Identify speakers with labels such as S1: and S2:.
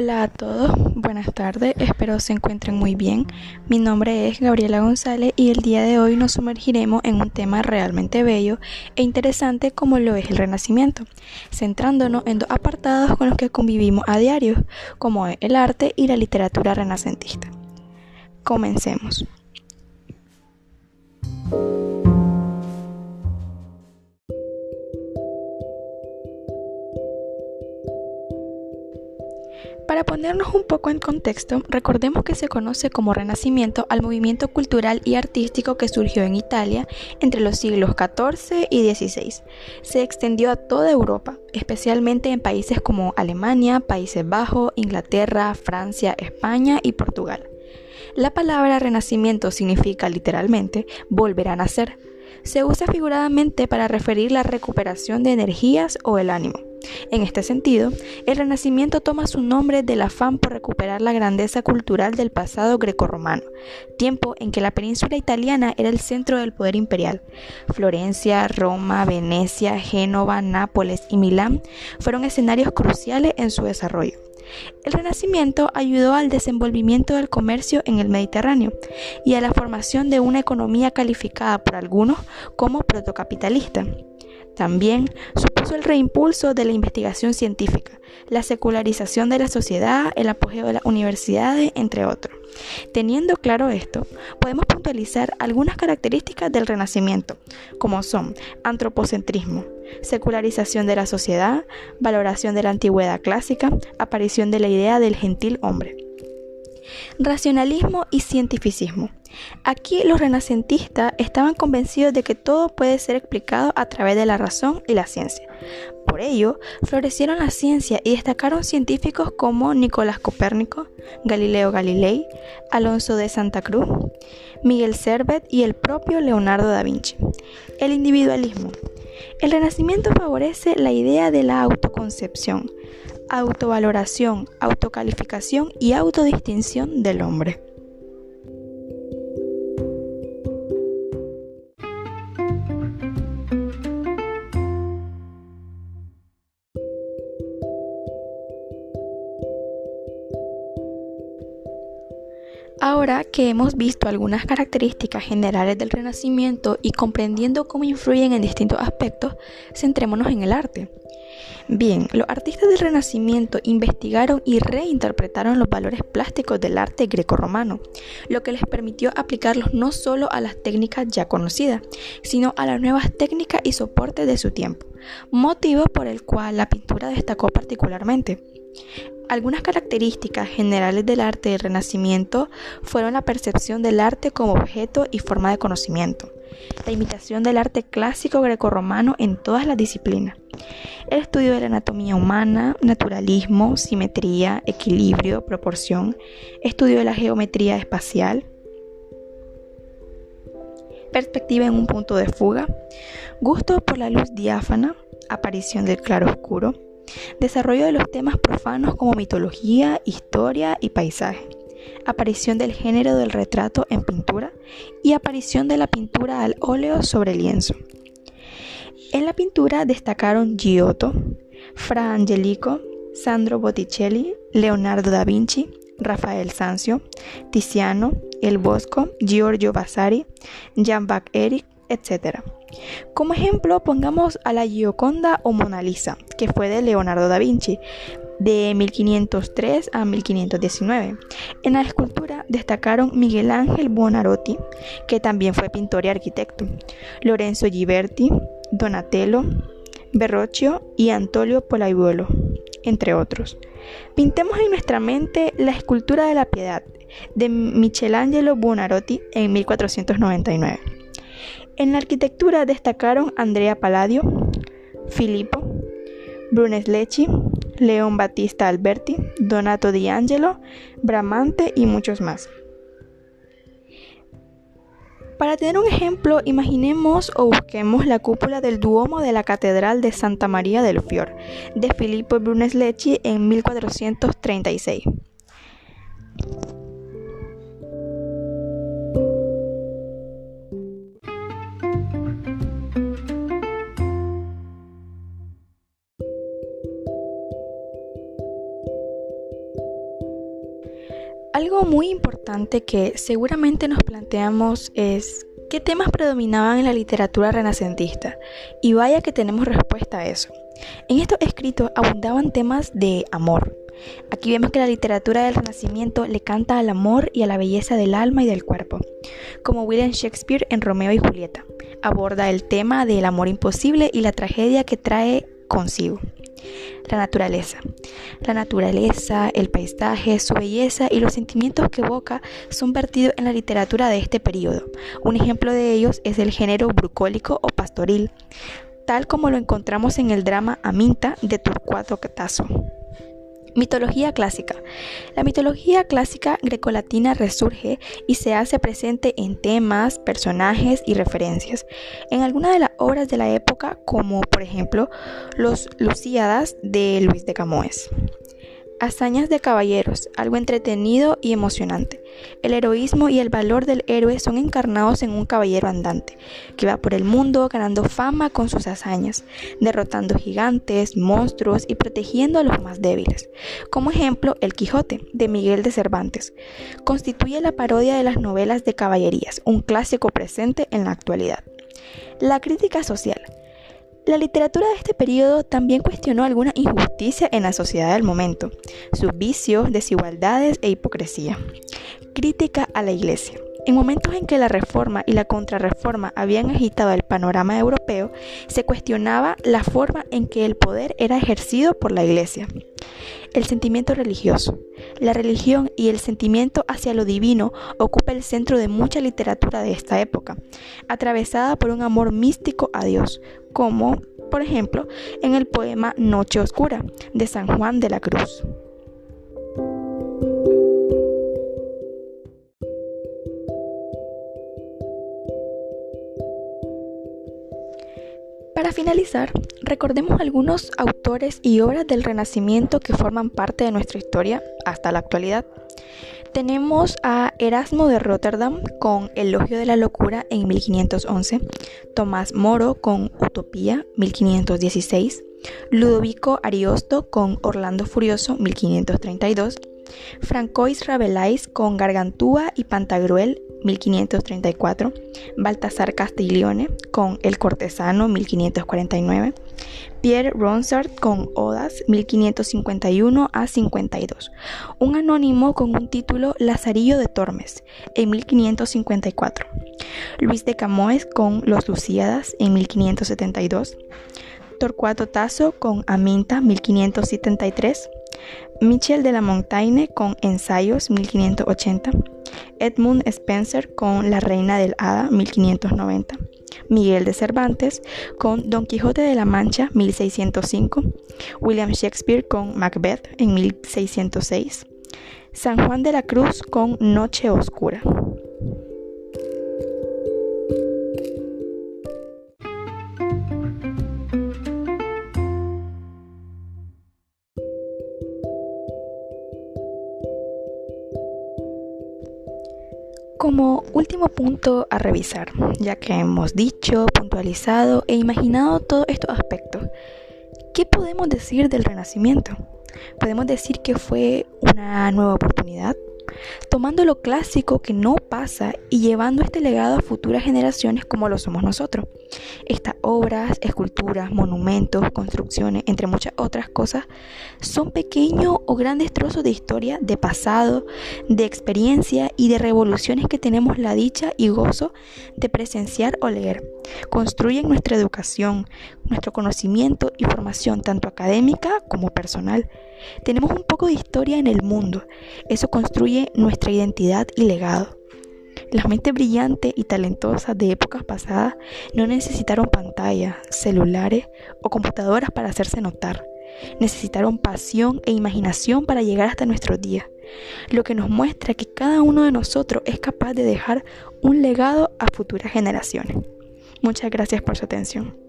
S1: Hola a todos, buenas tardes, espero se encuentren muy bien. Mi nombre es Gabriela González y el día de hoy nos sumergiremos en un tema realmente bello e interesante como lo es el Renacimiento, centrándonos en dos apartados con los que convivimos a diario, como es el arte y la literatura renacentista. Comencemos. Para ponernos un poco en contexto, recordemos que se conoce como Renacimiento al movimiento cultural y artístico que surgió en Italia entre los siglos XIV y XVI. Se extendió a toda Europa, especialmente en países como Alemania, Países Bajos, Inglaterra, Francia, España y Portugal. La palabra renacimiento significa literalmente volver a nacer. Se usa figuradamente para referir la recuperación de energías o el ánimo. En este sentido, el Renacimiento toma su nombre del afán por recuperar la grandeza cultural del pasado grecorromano, tiempo en que la península italiana era el centro del poder imperial. Florencia, Roma, Venecia, Génova, Nápoles y Milán fueron escenarios cruciales en su desarrollo. El Renacimiento ayudó al desenvolvimiento del comercio en el Mediterráneo y a la formación de una economía calificada por algunos como protocapitalista. También supuso el reimpulso de la investigación científica, la secularización de la sociedad, el apogeo de las universidades, entre otros. Teniendo claro esto, podemos puntualizar algunas características del Renacimiento, como son antropocentrismo, secularización de la sociedad, valoración de la antigüedad clásica, aparición de la idea del gentil hombre. Racionalismo y cientificismo. Aquí los renacentistas estaban convencidos de que todo puede ser explicado a través de la razón y la ciencia. Por ello, florecieron la ciencia y destacaron científicos como Nicolás Copérnico, Galileo Galilei, Alonso de Santa Cruz, Miguel Servet y el propio Leonardo da Vinci. El individualismo. El Renacimiento favorece la idea de la autoconcepción, autovaloración, autocalificación y autodistinción del hombre. Ahora que hemos visto algunas características generales del Renacimiento y comprendiendo cómo influyen en distintos aspectos, centrémonos en el arte. Bien, los artistas del Renacimiento investigaron y reinterpretaron los valores plásticos del arte greco-romano, lo que les permitió aplicarlos no solo a las técnicas ya conocidas, sino a las nuevas técnicas y soportes de su tiempo, motivo por el cual la pintura destacó particularmente. Algunas características generales del arte del Renacimiento fueron la percepción del arte como objeto y forma de conocimiento, la imitación del arte clásico grecorromano en todas las disciplinas, el estudio de la anatomía humana, naturalismo, simetría, equilibrio, proporción, estudio de la geometría espacial, perspectiva en un punto de fuga, gusto por la luz diáfana, aparición del claro oscuro, Desarrollo de los temas profanos como mitología, historia y paisaje. Aparición del género del retrato en pintura y aparición de la pintura al óleo sobre lienzo. En la pintura destacaron Giotto, Fra Angelico, Sandro Botticelli, Leonardo da Vinci, Rafael Sanzio, Tiziano, El Bosco, Giorgio Vasari, Jean-Baptiste Eric, etc. Como ejemplo, pongamos a la Gioconda o Mona Lisa, que fue de Leonardo da Vinci, de 1503 a 1519. En la escultura destacaron Miguel Ángel Buonarroti, que también fue pintor y arquitecto, Lorenzo Ghiberti, Donatello, Verrocchio y Antonio Polaiuolo, entre otros. Pintemos en nuestra mente la escultura de la Piedad de Michelangelo Buonarroti en 1499. En la arquitectura destacaron Andrea Palladio, Filippo, Brunelleschi, León Battista Alberti, Donato Di Angelo, Bramante y muchos más. Para tener un ejemplo, imaginemos o busquemos la cúpula del Duomo de la Catedral de Santa María del Fior de Filippo Brunelleschi en 1436. Algo muy importante que seguramente nos planteamos es qué temas predominaban en la literatura renacentista. Y vaya que tenemos respuesta a eso. En estos escritos abundaban temas de amor. Aquí vemos que la literatura del Renacimiento le canta al amor y a la belleza del alma y del cuerpo, como William Shakespeare en Romeo y Julieta. Aborda el tema del amor imposible y la tragedia que trae consigo. La naturaleza. La naturaleza, el paisaje, su belleza y los sentimientos que evoca son vertidos en la literatura de este periodo. Un ejemplo de ellos es el género bucólico o pastoril, tal como lo encontramos en el drama Aminta de Torcuato Tasso. Mitología clásica. La mitología clásica grecolatina resurge y se hace presente en temas, personajes y referencias en algunas de las obras de la época, como por ejemplo los Lucíadas de Luis de Camoes. Hazañas de caballeros, algo entretenido y emocionante. El heroísmo y el valor del héroe son encarnados en un caballero andante, que va por el mundo ganando fama con sus hazañas, derrotando gigantes, monstruos y protegiendo a los más débiles. Como ejemplo, El Quijote, de Miguel de Cervantes, constituye la parodia de las novelas de caballerías, un clásico presente en la actualidad. La crítica social. La literatura de este periodo también cuestionó alguna injusticia en la sociedad del momento, sus vicios, desigualdades e hipocresía. Crítica a la Iglesia. En momentos en que la reforma y la contrarreforma habían agitado el panorama europeo, se cuestionaba la forma en que el poder era ejercido por la Iglesia. El sentimiento religioso. La religión y el sentimiento hacia lo divino ocupa el centro de mucha literatura de esta época, atravesada por un amor místico a Dios, como, por ejemplo, en el poema Noche Oscura de San Juan de la Cruz. Finalizar, recordemos algunos autores y obras del Renacimiento que forman parte de nuestra historia hasta la actualidad. Tenemos a Erasmo de Rotterdam con Elogio de la Locura en 1511, Tomás Moro con Utopía 1516, Ludovico Ariosto con Orlando Furioso 1532, Francois Rabelais con Gargantúa y Pantagruel 1534, Baltasar Castiglione con El Cortesano 1549, Pierre Ronsard con Odas 1551 a 52, un anónimo con un título Lazarillo de Tormes en 1554, Luis de Camoes con Los Lucíadas en 1572, Torcuato Tasso con Aminta 1573, Michel de la Montaigne con Ensayos 1580, Edmund Spencer con La Reina del Hada 1590, Miguel de Cervantes con Don Quijote de la Mancha 1605, William Shakespeare con Macbeth en 1606, San Juan de la Cruz con Noche Oscura. Como último punto a revisar, ya que hemos dicho, puntualizado e imaginado todos estos aspectos, ¿qué podemos decir del Renacimiento? ¿Podemos decir que fue una nueva oportunidad? Tomando lo clásico que no pasa y llevando este legado a futuras generaciones como lo somos nosotros. Estas obras, esculturas, monumentos, construcciones, entre muchas otras cosas, son pequeños o grandes trozos de historia, de pasado, de experiencia y de revoluciones que tenemos la dicha y gozo de presenciar o leer. Construyen nuestra educación, nuestro conocimiento y formación tanto académica como personal. Tenemos un poco de historia en el mundo. Eso construye nuestra identidad y legado. Las mentes brillantes y talentosas de épocas pasadas no necesitaron pantallas, celulares o computadoras para hacerse notar. Necesitaron pasión e imaginación para llegar hasta nuestros días, lo que nos muestra que cada uno de nosotros es capaz de dejar un legado a futuras generaciones. Muchas gracias por su atención.